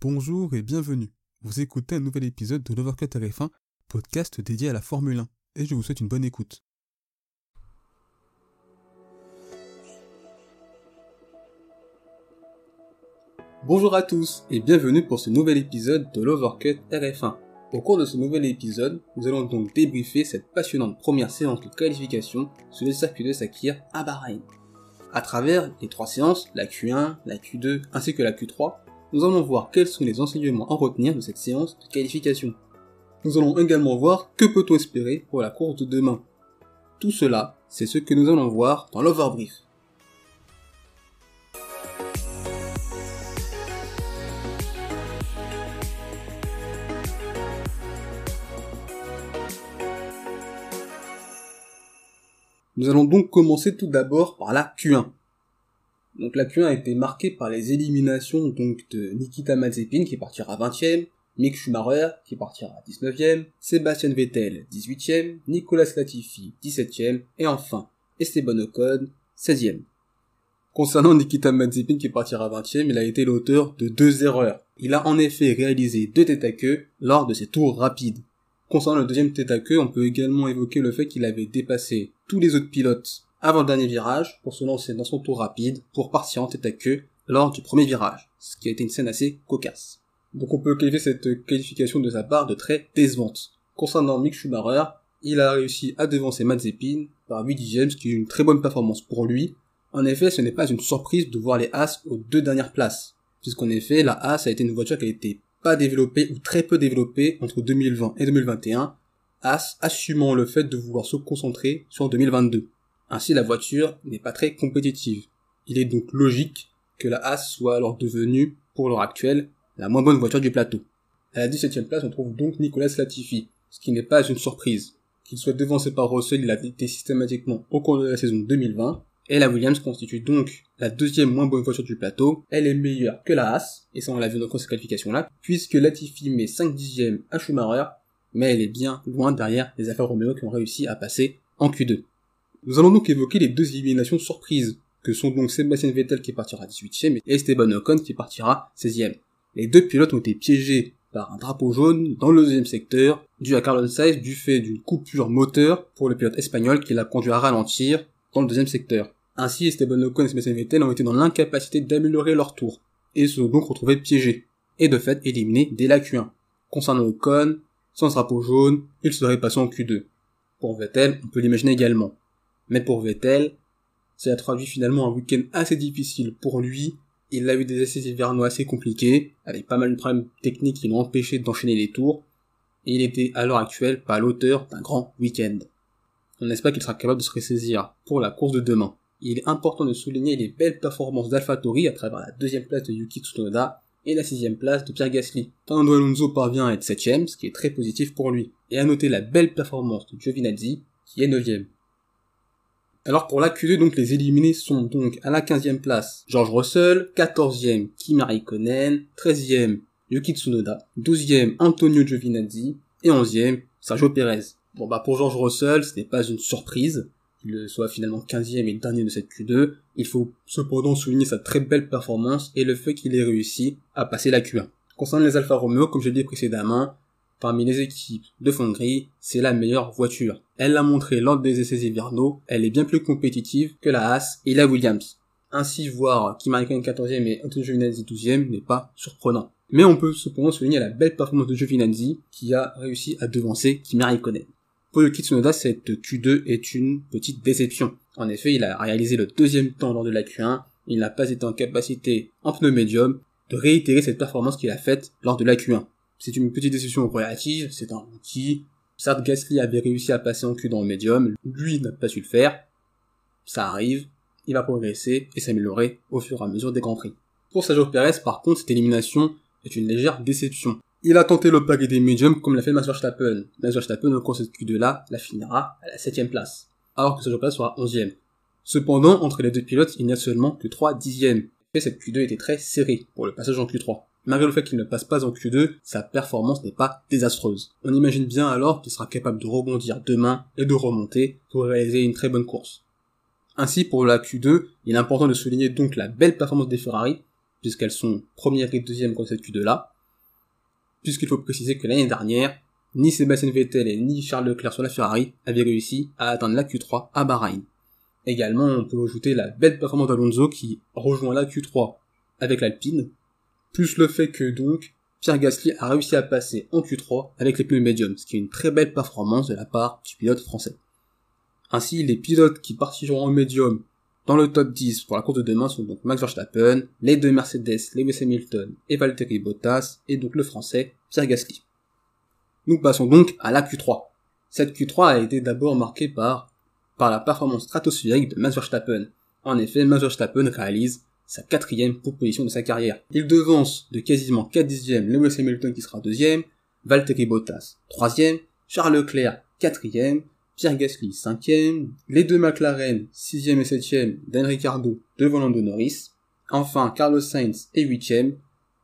Bonjour et bienvenue. Vous écoutez un nouvel épisode de l'Overcut RF1, podcast dédié à la Formule 1, et je vous souhaite une bonne écoute. Bonjour à tous et bienvenue pour ce nouvel épisode de l'Overcut RF1. Au cours de ce nouvel épisode, nous allons donc débriefer cette passionnante première séance de qualification sur le circuit de Sakir à Bahreïn. À travers les trois séances, la Q1, la Q2 ainsi que la Q3, nous allons voir quels sont les enseignements à retenir de cette séance de qualification. Nous allons également voir que peut-on espérer pour la course de demain. Tout cela, c'est ce que nous allons voir dans l'overbrief. Nous allons donc commencer tout d'abord par la Q1. Donc la Q1 a été marquée par les éliminations donc de Nikita Mazepin qui partira 20ème, Mick Schumacher qui partira 19ème, Sébastien Vettel 18ème, Nicolas Latifi 17ème et enfin Esteban Ocon 16ème. Concernant Nikita Mazepin qui partira 20ème, il a été l'auteur de deux erreurs. Il a en effet réalisé deux têtes à queue lors de ses tours rapides. Concernant le deuxième tête à queue, on peut également évoquer le fait qu'il avait dépassé tous les autres pilotes avant le dernier virage pour se lancer dans son tour rapide pour partir en tête à queue lors du premier virage, ce qui a été une scène assez cocasse. Donc on peut qualifier cette qualification de sa part de très décevante. Concernant Mick Schumacher, il a réussi à devancer Mazepin par 8 dixièmes, ce qui est une très bonne performance pour lui. En effet, ce n'est pas une surprise de voir les As aux deux dernières places, puisqu'en effet, la As a été une voiture qui a été pas développée ou très peu développée entre 2020 et 2021, As assumant le fait de vouloir se concentrer sur 2022. Ainsi, la voiture n'est pas très compétitive. Il est donc logique que la Haas soit alors devenue, pour l'heure actuelle, la moins bonne voiture du plateau. À la 17ème place, on trouve donc Nicolas Latifi, ce qui n'est pas une surprise. Qu'il soit devancé par Russell, il a été systématiquement au cours de la saison 2020, et la Williams constitue donc la deuxième moins bonne voiture du plateau. Elle est meilleure que la Haas, et ça on l'a vu dans cette qualification-là, puisque Latifi met 5 dixièmes à Schumacher, mais elle est bien loin derrière les Alfa Romeo qui ont réussi à passer en Q2. Nous allons donc évoquer les deux éliminations surprises, que sont donc Sébastien Vettel qui partira 18ème et Esteban Ocon qui partira 16ème. Les deux pilotes ont été piégés par un drapeau jaune dans le deuxième secteur, dû à Carlos Sainz du fait d'une coupure moteur pour le pilote espagnol qui l'a conduit à ralentir dans le deuxième secteur. Ainsi, Esteban Ocon et Sébastien Vettel ont été dans l'incapacité d'améliorer leur tour, et se sont donc retrouvés piégés, et de fait éliminés dès la Q1. Concernant Ocon, sans drapeau jaune, il serait passé en Q2. Pour Vettel, on peut l'imaginer également. Mais pour Vettel, ça a traduit finalement un week-end assez difficile pour lui. Il a eu des essais hivernaux assez compliqués, avec pas mal de problèmes techniques qui l'ont empêché d'enchaîner les tours, et il était à l'heure actuelle pas l'auteur d'un grand week-end. On n'espère qu'il sera capable de se ressaisir pour la course de demain. Il est important de souligner les belles performances d'AlphaTauri à travers la deuxième place de Yuki Tsunoda et la sixième place de Pierre Gasly. Fernando Alonso parvient à être septième, ce qui est très positif pour lui. Et à noter la belle performance de Giovinazzi, qui est neuvième. Alors pour la Q2, donc les éliminés sont donc à la 15e place George Russell, 14e Kimi Raikkonen, 13e Yuki Tsunoda, 12e Antonio Giovinazzi et 11e Sergio Perez. Bon bah pour George Russell, ce n'est pas une surprise qu'il soit finalement 15e et dernier de cette Q2. Il faut cependant souligner sa très belle performance et le fait qu'il ait réussi à passer la Q1. Concernant les Alfa Romeo, comme je l'ai dit précédemment, Parmi les équipes de Hongrie, c'est la meilleure voiture. Elle l'a montré lors des essais hivernaux, elle est bien plus compétitive que la Haas et la Williams. Ainsi, voir Kim Raikkonen 14e et Antonio Giovinazzi 12e n'est pas surprenant. Mais on peut cependant souligner la belle performance de Giovinazzi qui a réussi à devancer Kimi Raikkonen. Pour le Kitsunoda, cette Q2 est une petite déception. En effet, il a réalisé le deuxième temps lors de la Q1, il n'a pas été en capacité, en pneu médium, de réitérer cette performance qu'il a faite lors de la Q1. C'est une petite décision relative, c'est un outil. Certes, Gasly avait réussi à passer en cul dans le médium, lui n'a pas su le faire. Ça arrive, il va progresser et s'améliorer au fur et à mesure des grands prix. Pour Sergio Perez, par contre, cette élimination est une légère déception. Il a tenté le paquet des médiums comme l'a fait Max Verstappen. Max Verstappen, au cours de cette Q2-là, la finira à la 7 place. Alors que Sergio Perez sera 11ème. Cependant, entre les deux pilotes, il n'y a seulement que 3 dixièmes. Et cette Q2 était très serrée pour le passage en Q3 malgré le fait qu'il ne passe pas en Q2, sa performance n'est pas désastreuse. On imagine bien alors qu'il sera capable de rebondir demain et de remonter pour réaliser une très bonne course. Ainsi, pour la Q2, il est important de souligner donc la belle performance des Ferrari, puisqu'elles sont première et deuxième dans cette Q2 là, puisqu'il faut préciser que l'année dernière, ni Sébastien Vettel et ni Charles Leclerc sur la Ferrari avaient réussi à atteindre la Q3 à Bahreïn. Également, on peut ajouter la belle performance d'Alonso qui rejoint la Q3 avec l'Alpine, plus le fait que donc Pierre Gasly a réussi à passer en Q3 avec les pneus médiums, ce qui est une très belle performance de la part du pilote français. Ainsi, les pilotes qui partiront en médium dans le top 10 pour la course de demain sont donc Max Verstappen, les deux Mercedes, Lewis Hamilton et Valtteri Bottas, et donc le français Pierre Gasly. Nous passons donc à la Q3. Cette Q3 a été d'abord marquée par, par la performance stratosphérique de Max Verstappen. En effet, Max Verstappen réalise sa quatrième position de sa carrière. Il devance de quasiment 4 dixièmes Lewis Hamilton qui sera deuxième, Valtteri Bottas troisième, Charles Leclerc quatrième, Pierre Gasly cinquième, les deux McLaren sixième et septième, Dan Ricciardo devant Lando Norris, enfin Carlos Sainz est huitième,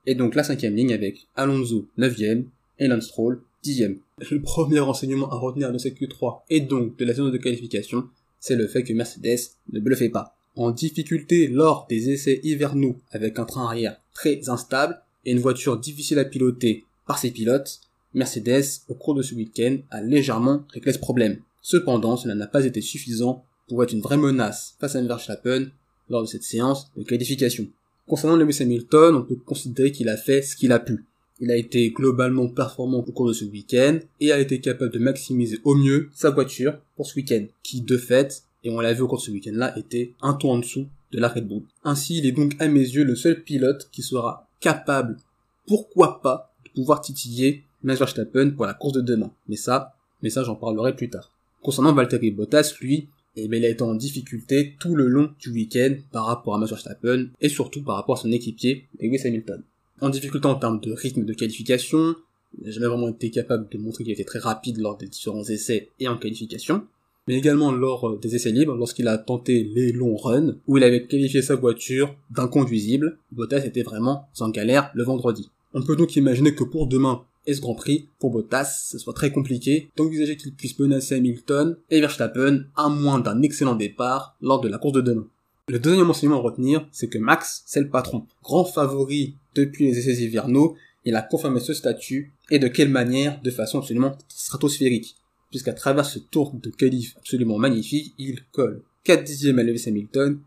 et donc la cinquième ligne avec Alonso neuvième et Lance Stroll dixième. Le premier enseignement à retenir de cette Q3 et donc de la zone de qualification, c'est le fait que Mercedes ne bluffait pas. En difficulté lors des essais hivernaux avec un train arrière très instable et une voiture difficile à piloter par ses pilotes, Mercedes, au cours de ce week-end, a légèrement réglé ce problème. Cependant, cela n'a pas été suffisant pour être une vraie menace face à Verstappen lors de cette séance de qualification. Concernant Lewis Hamilton, on peut considérer qu'il a fait ce qu'il a pu. Il a été globalement performant au cours de ce week-end et a été capable de maximiser au mieux sa voiture pour ce week-end, qui de fait, et on l'a vu au cours de ce week-end-là, était un ton en dessous de la Red Bull. Ainsi, il est donc à mes yeux le seul pilote qui sera capable, pourquoi pas, de pouvoir titiller Max Verstappen pour la course de demain. Mais ça, mais ça j'en parlerai plus tard. Concernant Valtteri Bottas, lui, eh bien, il a été en difficulté tout le long du week-end par rapport à Max Verstappen et surtout par rapport à son équipier, Lewis Hamilton. En difficulté en termes de rythme de qualification, il n'a jamais vraiment été capable de montrer qu'il était très rapide lors des différents essais et en qualification, mais également lors euh, des essais libres, lorsqu'il a tenté les longs runs, où il avait qualifié sa voiture d'inconduisible, Bottas était vraiment en galère le vendredi. On peut donc imaginer que pour demain, et ce Grand Prix, pour Bottas, ce soit très compliqué d'envisager qu'il puisse menacer Hamilton et Verstappen à moins d'un excellent départ lors de la course de demain. Le deuxième enseignement à retenir, c'est que Max, c'est le patron. Grand favori depuis les essais hivernaux, il a confirmé ce statut, et de quelle manière, de façon absolument stratosphérique. Puisqu'à travers ce tour de qualif absolument magnifique, il colle 4 dixièmes à Lewis Hamilton,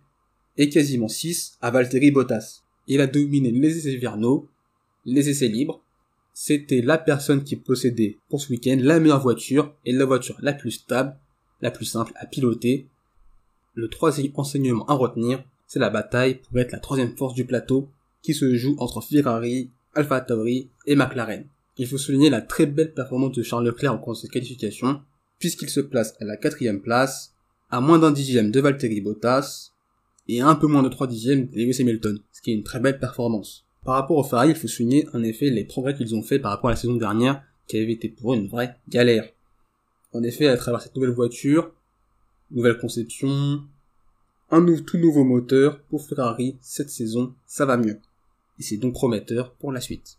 et quasiment 6 à Valtteri Bottas. Il a dominé les essais hivernaux, les essais libres, c'était la personne qui possédait pour ce week-end la meilleure voiture et la voiture la plus stable, la plus simple à piloter. Le troisième enseignement à retenir, c'est la bataille pour être la troisième force du plateau qui se joue entre Ferrari, Alfa Tauri et McLaren. Il faut souligner la très belle performance de Charles Leclerc en cours de qualification, puisqu'il se place à la quatrième place, à moins d'un dixième de Valtteri Bottas, et un peu moins de trois dixièmes de Lewis Hamilton, ce qui est une très belle performance. Par rapport au Ferrari, il faut souligner en effet les progrès qu'ils ont fait par rapport à la saison dernière, qui avait été pour eux une vraie galère. En effet, à travers cette nouvelle voiture, nouvelle conception, un tout nouveau moteur pour Ferrari cette saison, ça va mieux. Et c'est donc prometteur pour la suite.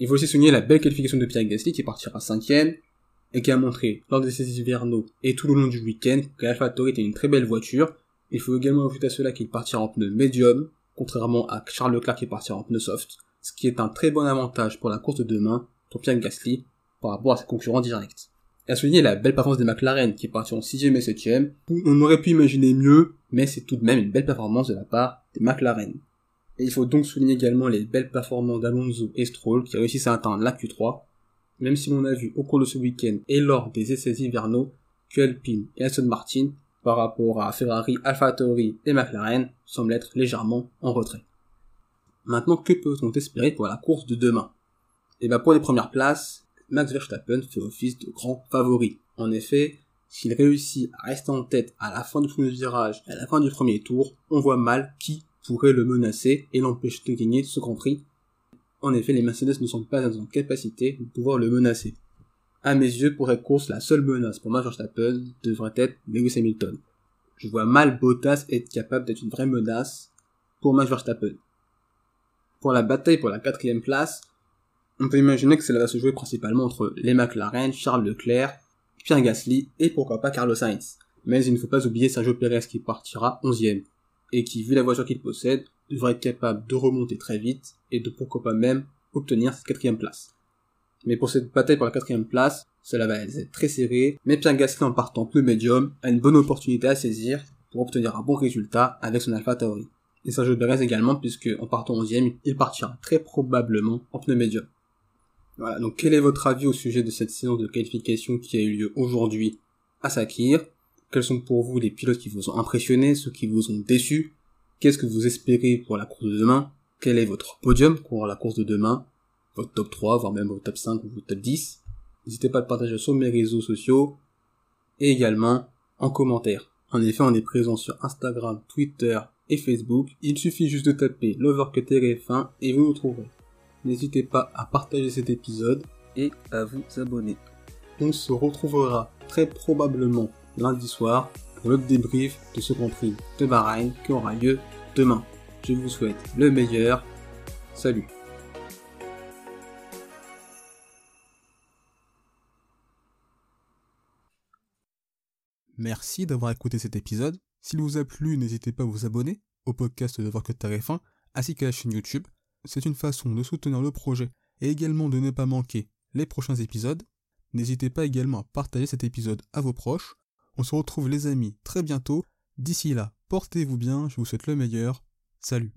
Il faut aussi souligner la belle qualification de Pierre Gasly qui partira cinquième et qui a montré lors des essais hivernaux et tout le long du week-end que l'AlphaTauri était une très belle voiture. Il faut également ajouter à cela qu'il partira en pneu médium, contrairement à Charles Leclerc qui est parti en pneu soft, ce qui est un très bon avantage pour la course de demain pour Pierre Gasly par rapport à ses concurrents directs. Et à souligner la belle performance des McLaren qui est parti en 6 et 7 On aurait pu imaginer mieux, mais c'est tout de même une belle performance de la part des McLaren. Et il faut donc souligner également les belles performances d'Alonso et Stroll qui réussissent à atteindre la Q3, même si l'on a vu au cours de ce week-end et lors des essais hivernaux que Alpine et Aston Martin par rapport à Ferrari, AlphaTauri et McLaren semblent être légèrement en retrait. Maintenant, que peut-on espérer pour la course de demain? Et eh bien pour les premières places, Max Verstappen fait office de grand favori. En effet, s'il réussit à rester en tête à la fin du premier virage et à la fin du premier tour, on voit mal qui pourrait le menacer et l'empêcher de gagner ce Grand Prix. En effet, les Mercedes ne sont pas en capacité de pouvoir le menacer. À mes yeux, pour cette course, la seule menace pour Max Verstappen devrait être Lewis Hamilton. Je vois mal Bottas être capable d'être une vraie menace pour Max Verstappen. Pour la bataille pour la quatrième place, on peut imaginer que cela va se jouer principalement entre les McLaren, Charles Leclerc, Pierre Gasly et pourquoi pas Carlos Sainz. Mais il ne faut pas oublier Sergio Perez qui partira 11 et qui, vu la voiture qu'il possède, devrait être capable de remonter très vite et de pourquoi pas même obtenir cette quatrième place. Mais pour cette bataille pour la quatrième place, cela va être très serré, mais Pierre Gasly en partant plus médium a une bonne opportunité à saisir pour obtenir un bon résultat avec son Alpha Tauri. Et Sergio Perez également puisque en partant 11 il partira très probablement en pneu médium. Voilà, donc quel est votre avis au sujet de cette séance de qualification qui a eu lieu aujourd'hui à Sakir Quels sont pour vous les pilotes qui vous ont impressionné, ceux qui vous ont déçus Qu'est-ce que vous espérez pour la course de demain? Quel est votre podium pour la course de demain? Votre top 3, voire même votre top 5 ou votre top 10 N'hésitez pas à le partager sur mes réseaux sociaux et également en commentaire. En effet, on est présent sur Instagram, Twitter et Facebook. Il suffit juste de taper l'Overcut RF1 et vous nous trouverez. N'hésitez pas à partager cet épisode et à vous abonner. On se retrouvera très probablement lundi soir pour le débrief de ce Grand Prix de Bahreïn qui aura lieu demain. Je vous souhaite le meilleur. Salut Merci d'avoir écouté cet épisode. S'il vous a plu, n'hésitez pas à vous abonner au podcast de Voir Tarif 1 ainsi qu'à la chaîne YouTube. C'est une façon de soutenir le projet et également de ne pas manquer les prochains épisodes. N'hésitez pas également à partager cet épisode à vos proches. On se retrouve les amis très bientôt. D'ici là, portez-vous bien, je vous souhaite le meilleur. Salut